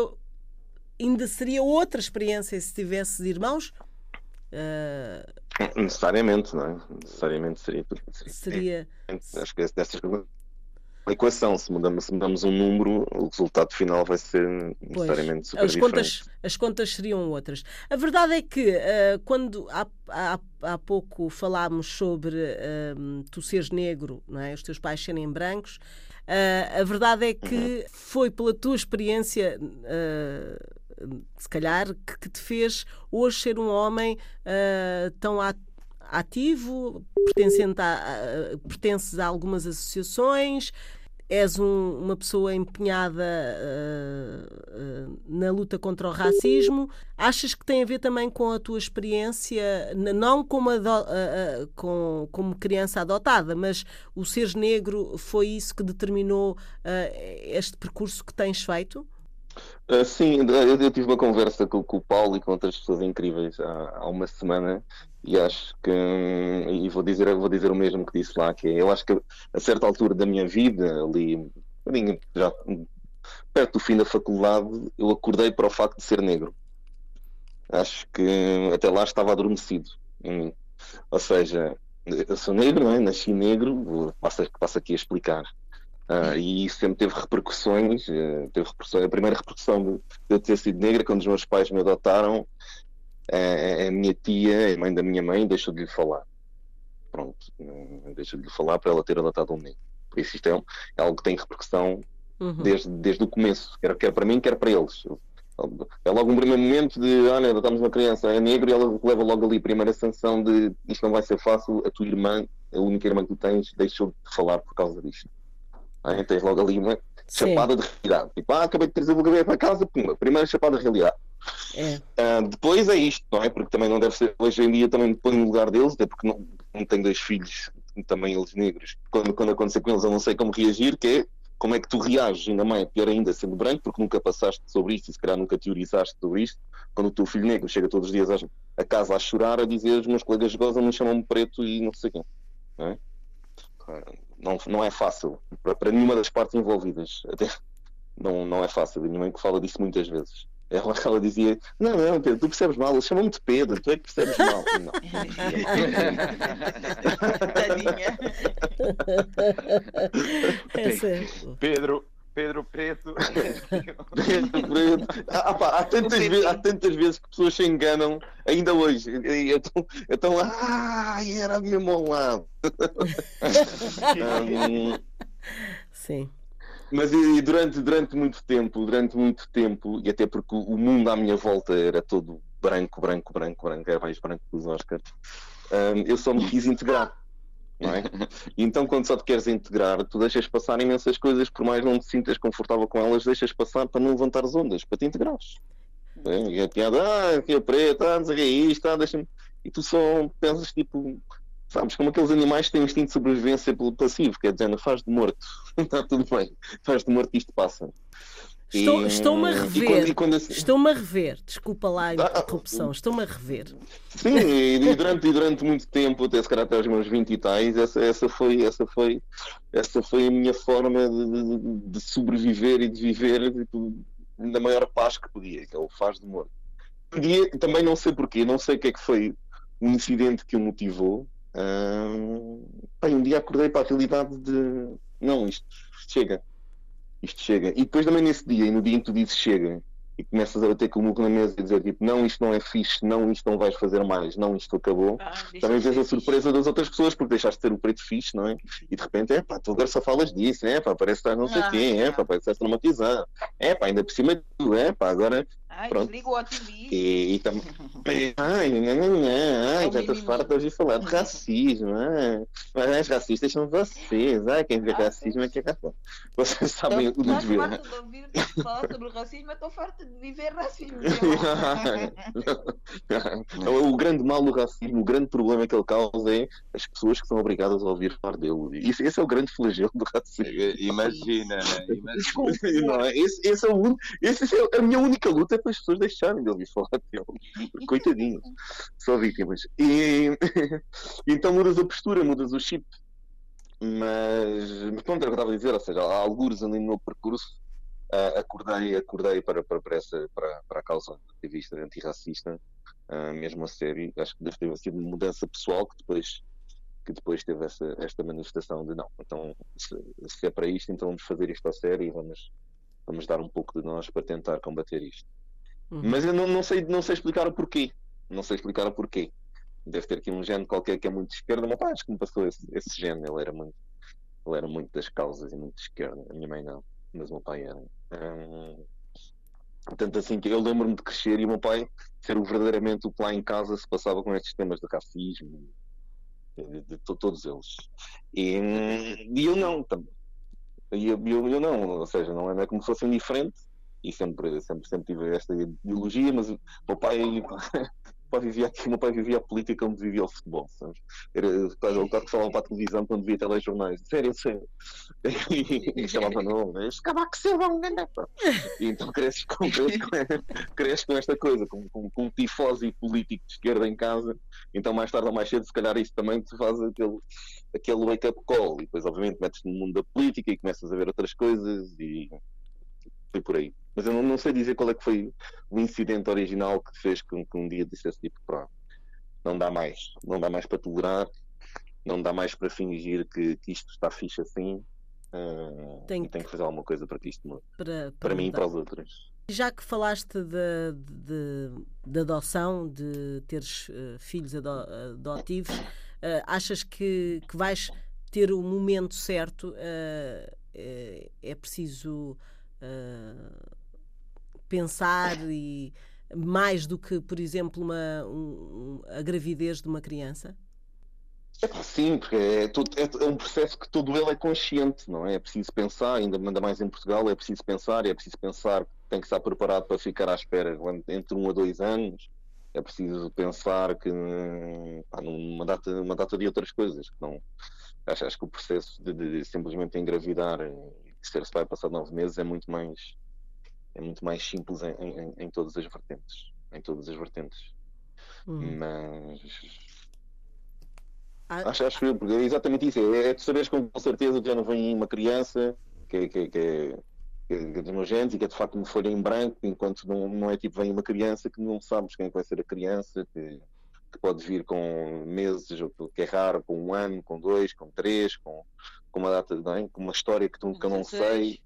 ainda seria outra experiência se tivesses irmãos. Eh, Necessariamente, não é? Necessariamente seria. seria Acho que é dessas. A equação, se mudamos, se mudamos um número, o resultado final vai ser Pois, necessariamente super as diferente. contas, as contas seriam outras. A verdade é que eh, quando há, há, há pouco falámos sobre eh, tu seres negro, não é? os teus pais serem brancos, eh, a verdade é que foi pela tua experiência, eh, se calhar, que, que te fez hoje ser um homem eh, tão ativo, pertencente a, pertences a algumas associações, és um- uma pessoa empenhada eh, eh, na luta contra o racismo. Achas que tem a ver também com a tua experiência, não como, eh, com- como criança adotada, mas o seres negro foi isso que determinou este percurso que tens feito? Ah, sim, eu, eu tive uma conversa com, com o Paulo e com outras pessoas incríveis há, há uma semana e acho que hum, e vou dizer, vou dizer o mesmo que disse lá, que é, eu acho que a certa altura da minha vida, ali já hum, perto do fim da faculdade, eu acordei para o facto de ser negro. Acho que hum, até lá estava adormecido mim. Ou seja, eu sou negro, não é? Nasci negro, passo, passo aqui a explicar. Ah, e isso sempre teve repercussões. eh, teve repercussões. A primeira repercussão de, eu ter sido negra, quando os meus pais me adotaram, eh, a minha tia, a mãe da minha mãe, deixou de lhe falar. Pronto, eh, deixou de lhe falar para ela ter adotado um negro. Por isso, isto é, é algo que tem repercussão Uhum. desde, desde o começo, quer, quer para mim, quer para eles. É logo um primeiro momento de, olha, adotamos uma criança, é negro, e ela leva logo ali a primeira sanção de isto não vai ser fácil, a tua irmã, a única irmã que tu tens, deixou de falar por causa disto. Aí tens logo ali uma Sim. chapada de realidade. Tipo, ah, acabei de trazer o bebê para casa, pumba, primeira chapada de realidade. É. Ah, depois é isto, não é? Porque também não deve ser, hoje em dia também me ponho no lugar deles, até porque não, não tenho dois filhos, também eles negros. Quando, quando acontecer com eles, eu não sei como reagir, que é como é que tu reages, ainda mais, pior ainda, sendo branco, porque nunca passaste sobre isto e se calhar nunca teorizaste sobre isto. Quando o teu filho negro chega todos os dias às- a casa a chorar, a dizer os meus colegas gozam-me, chamam-me preto e não sei quem. Não é? Ah, Não, não é fácil para, para nenhuma das partes envolvidas. Até, não, não é fácil. A minha mãe que fala disso muitas vezes. Ela, ela dizia: Não, não, Pedro, tu percebes mal. Eles chamam-me de Pedro, tu é que percebes mal. Não. Tadinha. É- Pedro, Pedro Preto. Ah, pá, há, tantas vezes, há tantas vezes que pessoas se enganam, ainda hoje. E Então, então ah, era mesmo ao lado. Hum, Sim. Mas e durante, durante muito tempo, durante muito tempo, e até porque o mundo à minha volta era todo branco, branco, branco, branco, era mais branco que os Oscars, hum, eu só me quis integrar. Não é? E então, quando só te queres integrar, tu deixas passar imensas coisas, por mais não te sintas confortável com elas, deixas passar para não levantar as ondas, para te integrares. É? E a piada, ah, aqui é preto, ah, não sei o que é isto, ah, deixa-me. E tu só pensas, tipo, sabes, como aqueles animais que têm um instinto de sobrevivência pelo passivo, que é dizendo, faz de morto, está tudo bem, faz de morto que isto passa. Estou- Estou-me a e rever. assim- Estou-me a rever. Desculpa lá a Ah, interrupção. Estou-me a rever. Sim, e durante, e durante muito tempo, até se calhar até aos meus 20 e tais, essa, essa, foi, essa, foi, essa foi a minha forma de, de- de sobreviver e de viver tipo, na maior paz que podia, que é o faz de morto. Podia, também não sei porquê, não sei o que é que foi o incidente que o motivou, Um, um dia acordei para a realidade de não, isto chega. Isto chega. E depois também nesse dia, e no dia em que tu dizes chega, e começas a bater com o muco na mesa e dizer tipo, não, isto não é fixe, não, isto não vais fazer mais, não, isto acabou. Ah, Também vês a surpresa das outras pessoas porque deixaste de ter o preto fixe, não é? E de repente, é pá, tu agora só falas disso, é pá, parece que estás não sei ah, quem, é pá, parece que estás traumatizado, é pá, ainda por cima de tudo, é pá, agora Ai, Pronto. desliga o TV. E, e tam... Ai, não, não, não. Ai, é já estou farto de ouvir falar de racismo. Ah. Mas os racistas são vocês. Ai, quem vê ah, racismo é que é capaz. Vocês sabem o que desvio. Estou farto de ouvir falar sobre racismo, estou farto de viver racismo. o grande mal do racismo, o grande problema que ele causa é as pessoas que são obrigadas a ouvir falar dele. Isso, esse é o grande flagelo do racismo. Imagina, imagina. Não, esse, esse, é o, esse é a minha única luta as pessoas deixarem de ouvir falar dele. Coitadinhos, só vítimas. E então mudas a postura, mudas o chip. Mas, mas pronto, era o que estava a dizer, ou seja, há alguns ali no meu percurso, uh, acordei, acordei para, para, para, essa, para, para a causa ativista antirracista, uh, mesmo a sério. Acho que deve ter sido uma mudança pessoal que depois que depois teve essa, esta manifestação de não, então se, se é para isto, então vamos fazer isto a sério e vamos, vamos dar um pouco de nós para tentar combater isto. Uhum. Mas eu não, não, sei, não sei explicar o porquê. Não sei explicar o porquê. Deve ter aqui um gene qualquer que é muito de esquerda. Meu pai acho que me passou esse, esse gene. Ele era muito, ele era muito das causas e muito de esquerda. A minha mãe não, mas o meu pai era. Hum, Portanto, assim, eu lembro-me de crescer e o meu pai ser o, verdadeiramente o que lá em casa se passava com estes temas de racismo, de, de, de, de todos eles. E, e, eu não, também. E eu, eu, eu, não, ou seja, não é, não é como se fosse indiferente, e sempre, sempre, sempre tive esta ideologia, mas o meu pai, pai vivia aqui, o meu pai vivia a política como vivia o futebol, sabes? Era o cara que falava para a televisão quando via telejornais, sério, sério. E, e chamava não, este cabaco seu é um ganapa. E então cresces com, cresces com, cresces com esta coisa, com, com, com um tifose político de esquerda em casa, então mais tarde ou mais cedo, se calhar isso também te faz aquele, aquele wake-up call, e depois obviamente metes no mundo da política e começas a ver outras coisas e foi por aí. Mas eu não, não, sei dizer qual é que foi o incidente original que fez com que um dia dissesse tipo, pronto, não dá mais, não dá mais para tolerar, não dá mais para fingir que, que isto está fixe assim. Uh, tem, que, tem que fazer alguma coisa para que isto mude. Para, para, para mim e para os outros. Já que falaste de, de, de adoção, de teres uh, filhos ado adotivos, uh, achas que, que vais ter o momento certo? É, é preciso pensar e mais do que, por exemplo, uma, um, a gravidez de uma criança? É, sim, porque é, é, é, um processo que todo ele é consciente, não é? É preciso pensar, ainda manda mais em Portugal, é preciso pensar, é preciso pensar que tem que estar preparado para ficar à espera entre um a dois anos, é preciso pensar que pá, numa data, uma data de outras coisas. Que não, acho, acho que o processo de, de, de simplesmente engravidar ser se vai passar nove meses é muito mais é muito mais simples em, em, em todas as vertentes em todas as vertentes uhum. mas ah. acho, acho que é exatamente isso é, é tu saberes com certeza que já não vem uma criança que, que, que, que é dos meus genes e que é de facto uma folha em branco, enquanto não, não é tipo vem uma criança que não sabes quem é vai ser a criança, que, que pode vir com meses, que é raro, com um ano, com dois, com três, com, com uma data, não é? com uma história que, tu, eu não sei.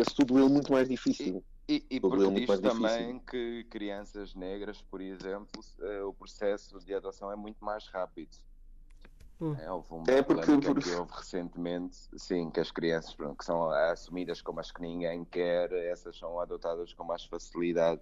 É tudo ele muito mais difícil. E, e, e porque diz também que crianças negras, por exemplo, uh, o processo de adoção é muito mais rápido. Hum. É, houve uma é porque, porque... que houve recentemente, sim, que as crianças pronto, que são assumidas como as que ninguém quer, essas são adotadas com mais facilidade.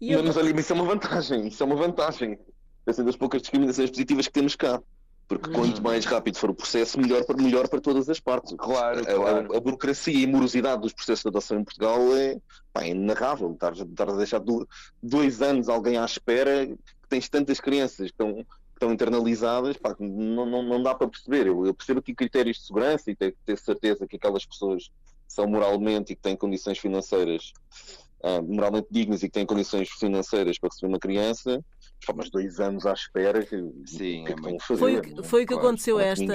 E mas, eu... olha, isso é uma vantagem, isso é uma vantagem. Essa é das poucas discriminações positivas que temos cá. Porque quanto uhum. mais rápido for o processo, melhor para, melhor para todas as partes. Claro, a, claro. A, a, burocracia e a morosidade dos processos de adoção em Portugal é, pá, é inarrável. Estar, estar a deixar do, dois anos alguém à espera, que tens tantas crianças que estão, que estão internalizadas, pá, não, não, não dá para perceber. Eu, eu percebo aqui critérios de segurança e que ter certeza que aquelas pessoas são moralmente e que têm condições financeiras uh, moralmente dignas e que têm condições financeiras para receber uma criança, só mais dois anos à espera. Sim, que é muito... fazer, foi, o que, foi o que aconteceu a esta,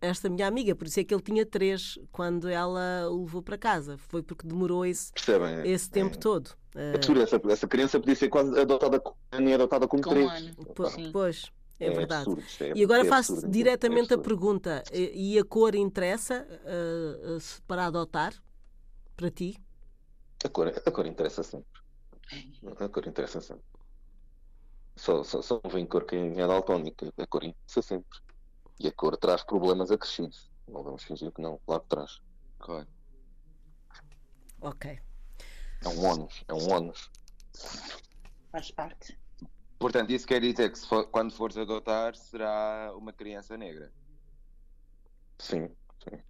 esta minha amiga, por isso é que ele tinha três quando ela o levou para casa. Foi porque demorou esse, Percebem, esse é, tempo é. todo. É absurdo, essa, essa criança podia ser quase adotada um e adotada com, com três. Um pois. É, é verdade. absurdo. é- E agora é faço absurdo, diretamente é a pergunta: e e a cor interessa eh, eh, se para adotar? Para ti? A cor, a cor interessa sempre. A cor interessa sempre. Só, só, só não vem cor quem é daltónico. A cor interessa sempre. E a cor traz problemas acrescidos. Não vamos fingir que não. Claro que traz. Claro. Ok. É um ónus. É um ónus. Faz parte. Portanto, isso quer dizer que se for- quando fores adotar será uma criança negra. Sim. sim.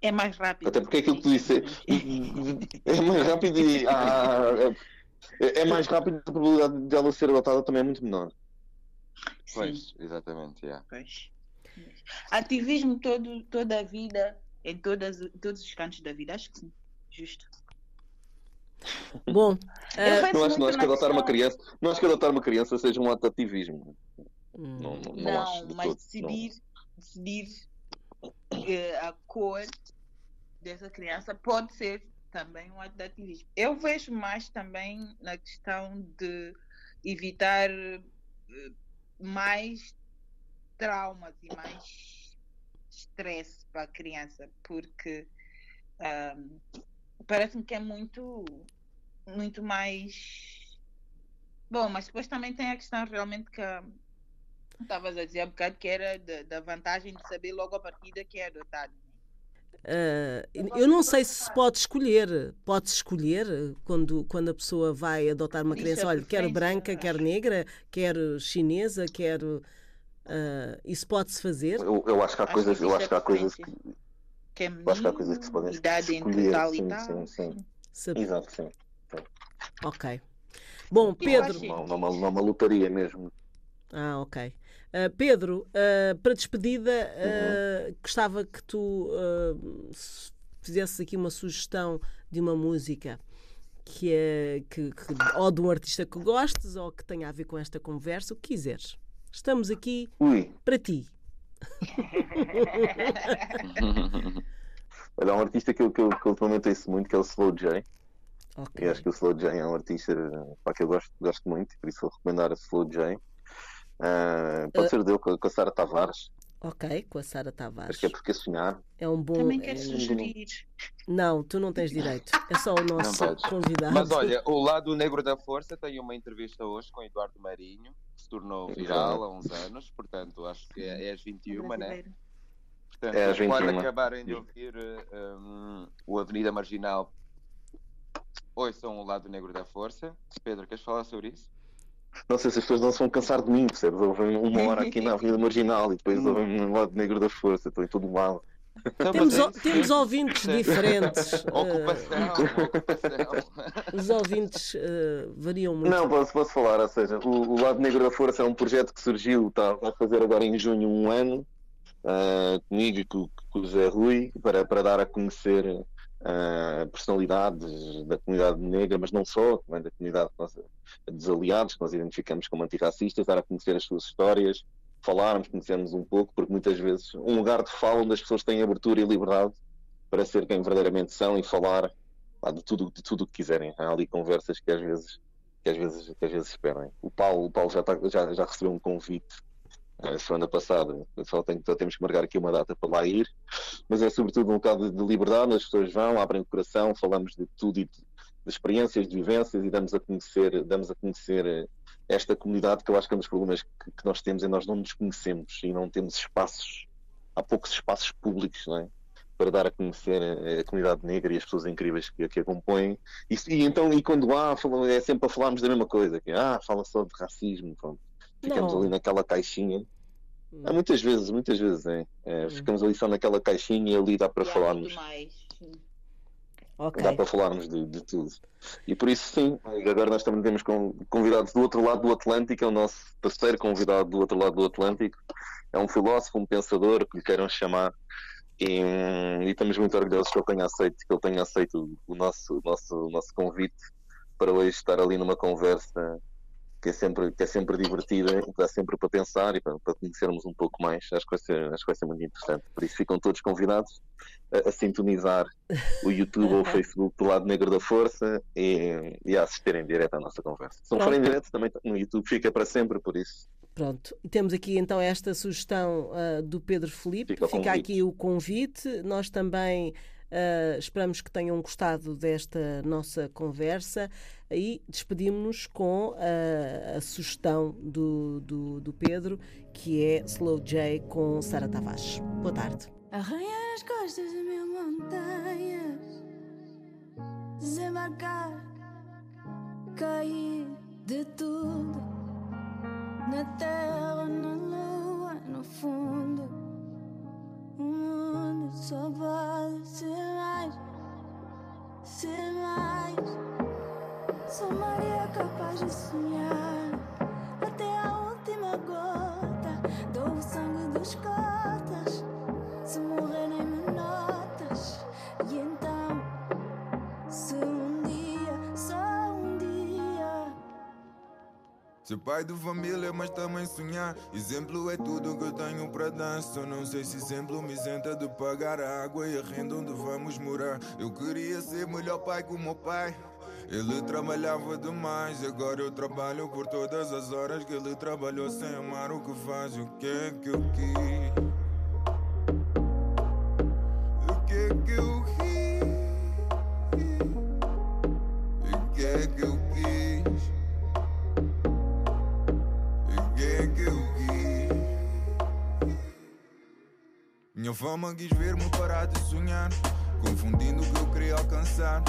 É mais rápido. Até porque é aquilo que tu disse. É mais rápido e. ah, é, é mais rápido a probabilidade de ela ser adotada também é muito menor. Pois, exatamente, yeah. Pois. Ativismo todo, toda a vida, em todas, todos os cantos da vida, acho que sim. Justo. Bom, eh, Não acho, não acho que adotar uma criança. Não acho que adotar uma criança seja um ato de ativismo. hum, Não, não, não, Não, acho de mas todo. decidir, decidir eh, a cor dessa criança pode ser também um ato de ativismo. Eu vejo mais também na questão de evitar eh, mais traumas e mais estresse para a criança, porque ahm, parece-me que é muito, muito mais. Bom, mas depois também tem a questão realmente que a- estavas a dizer há bocado que era da vantagem de saber logo a partida que é adotado. Eh, eu não sei se se pode escolher. Pode-se escolher eh, quando, quando a pessoa vai adotar uma criança. é Olha, quero branca, quero negra, quero chinesa, quero. eh, isso pode-se fazer? Eu, eu acho que há coisas, que eu acho é que há coisas que. Que é Eu acho que há coisas que se podem escolher. tal e Sim, tal. sim, sim. Se- Exato, sim. Ok. Bom, Pedro. Não, não, é uma- não é uma lotaria mesmo. Ah, ok. Ah, Pedro, ah, para despedida, Uhum. ah, gostava que tu se fizesses aqui uma sugestão de uma música que é que, que- ou de um artista que gostes ou que tenha a ver com esta conversa, o que quiseres. Estamos aqui Ui, para ti. olha, há um artista que eu, que eu, que eu ultimamente ouço muito, que é o Slow J. Ok. E acho que o Slow J é um artista pá, que eu gosto, gosto muito, por isso vou recomendar a Slow J. Ah, pode Ah. ser dele com, com a Sara Tavares, Ok, com a Sara Tavares. acho que é porque sonhar. É um bom. Também é quero sugerir. Não, tu não tens direito. É só o nosso convidado. Mas olha, o lado negro da força tem uma entrevista hoje com Eduardo Marinho, que se tornou viral há uns anos, portanto acho que é, é às 21, né? Portanto, É às quando 21. acabarem de ouvir um, o Avenida Marginal, ouçam o lado negro da força. Pedro, queres falar sobre isso? Não sei se as pessoas não se vão cansar de mim, percebes? Ouvem uma hora aqui na Avenida Marginal e depois ouvem no lado negro da força, estou em todo lado. Então, Temos, é o- temos ouvintes diferentes. Ocupação, ocupação. os ouvintes eh, variam muito. Não, posso, posso falar, ou seja, o, o Lado Negro da Força é um projeto que surgiu, está vai fazer agora em junho um ano, ah, comigo e com, com o Zé Rui, para, para dar a conhecer ah, personalidades da comunidade negra, mas não só, também da comunidade nós- dos aliados, que nós identificamos como antirracistas, dar a conhecer as suas histórias, falarmos, conhecermos um pouco, porque muitas vezes um lugar de fala onde as pessoas têm abertura e liberdade para ser quem verdadeiramente são e falar de tudo de tudo que quiserem. Há ali conversas que às vezes que às vezes, que às vezes esperem. O Paulo, o Paulo já, tá- já, já recebeu um convite a semana passada, só, tenho, só temos que marcar aqui uma data para lá ir, mas é sobretudo um bocado de liberdade, as pessoas vão, abrem o coração, falamos de tudo e de, de experiências, de vivências e damos a conhecer, damos a conhecer eh, esta comunidade que eu acho que é um dos problemas que, que nós temos é nós não nos conhecemos e não temos espaços, há poucos espaços públicos, não é? para dar a conhecer a, a comunidade negra e as pessoas incríveis que, que a compõem. E, e então, e quando há, é sempre a falarmos da mesma coisa, que ah, fala só de racismo, pronto. Ficamos Não. ali naquela caixinha. Há muitas vezes, muitas vezes, é. É, Ficamos ali só naquela caixinha e ali dá para E falarmos. muito mais. sim. Ok. Dá para falarmos de, de tudo. E por isso, sim, agora nós também temos con- convidados do outro lado do Atlântico, é o nosso terceiro convidado do outro lado do Atlântico. É um filósofo, um pensador, que lhe queiram chamar. E, hum, e estamos muito orgulhosos que ele tenha aceito, que ele tenha aceito o nosso, o nosso, o nosso convite para hoje estar ali numa conversa que é sempre, que é sempre divertida, que dá sempre para pensar e para, para conhecermos um pouco mais. Acho que, vai ser, acho que vai ser muito interessante. Por isso ficam todos convidados a, a sintonizar o YouTube ou o Facebook do lado negro da força e, e a assistirem direto à nossa conversa. Se não forem direto, também no YouTube fica para sempre, por isso Pronto, temos aqui então esta sugestão uh, do Pedro Felipe. Fica, Fica aqui o convite. Nós também uh, esperamos que tenham gostado desta nossa conversa e despedimos-nos com uh, a sugestão do, do, do, Pedro, que é Slow J com Sara Tavares. Boa tarde. Arranhar as costas de mil montanhas, desembarcar, cair de tudo na terra, na lua, no fundo. Só pode ser mais, ser mais. Sou Maria capaz de sonhar até a última gota. Dou o sangue dos cotas. Se morrer, nem me notas. E então, se Ser pai de família, mas também sonhar. Exemplo é tudo que eu tenho para dar. Só não sei se exemplo me isenta de pagar a água e a renda onde vamos morar. Eu queria ser melhor pai que o meu pai. Ele trabalhava demais, agora eu trabalho por todas as horas que ele trabalhou sem amar o que faz. O que é que eu quis? Fama quis ver-me parar de sonhar, confundindo o que eu queria alcançar.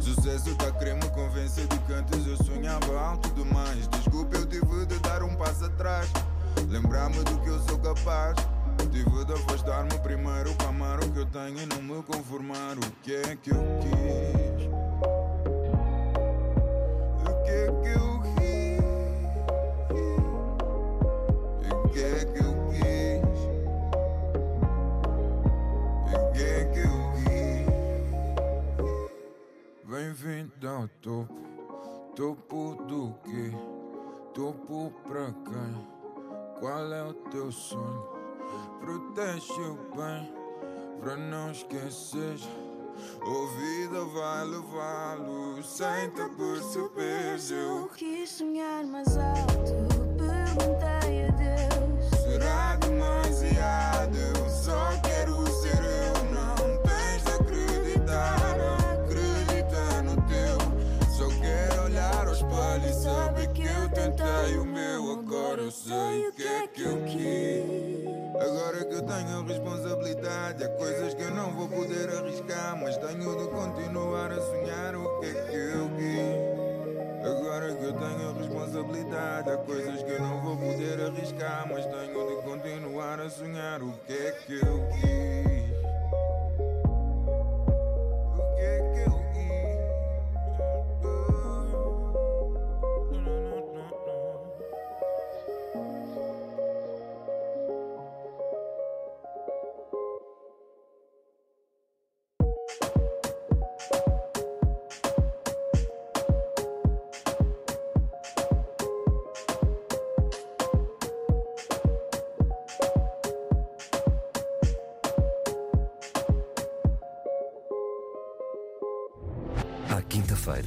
Sucesso tá querer me convencer de que antes eu sonhava alto demais. Desculpa, eu tive de dar um passo atrás, lembrar-me do que eu sou capaz. Tive de afastar-me primeiro para amar o que eu tenho e não me conformar. O que é que eu quis? Ao topo, do quê? Topo pra quem? Qual é o teu sonho? Protege o bem, pra não esquecer. Ouvida vai levá-lo sem te perceber. Eu quis sonhar mais alto, perguntei a Deus: sei o que é que eu quis. Agora que eu tenho responsabilidade, há coisas que eu não vou poder arriscar, mas tenho de continuar a sonhar o que é que eu quis. Agora que eu tenho responsabilidade, há coisas que eu não vou poder arriscar, mas tenho de continuar a sonhar o que é que eu quis.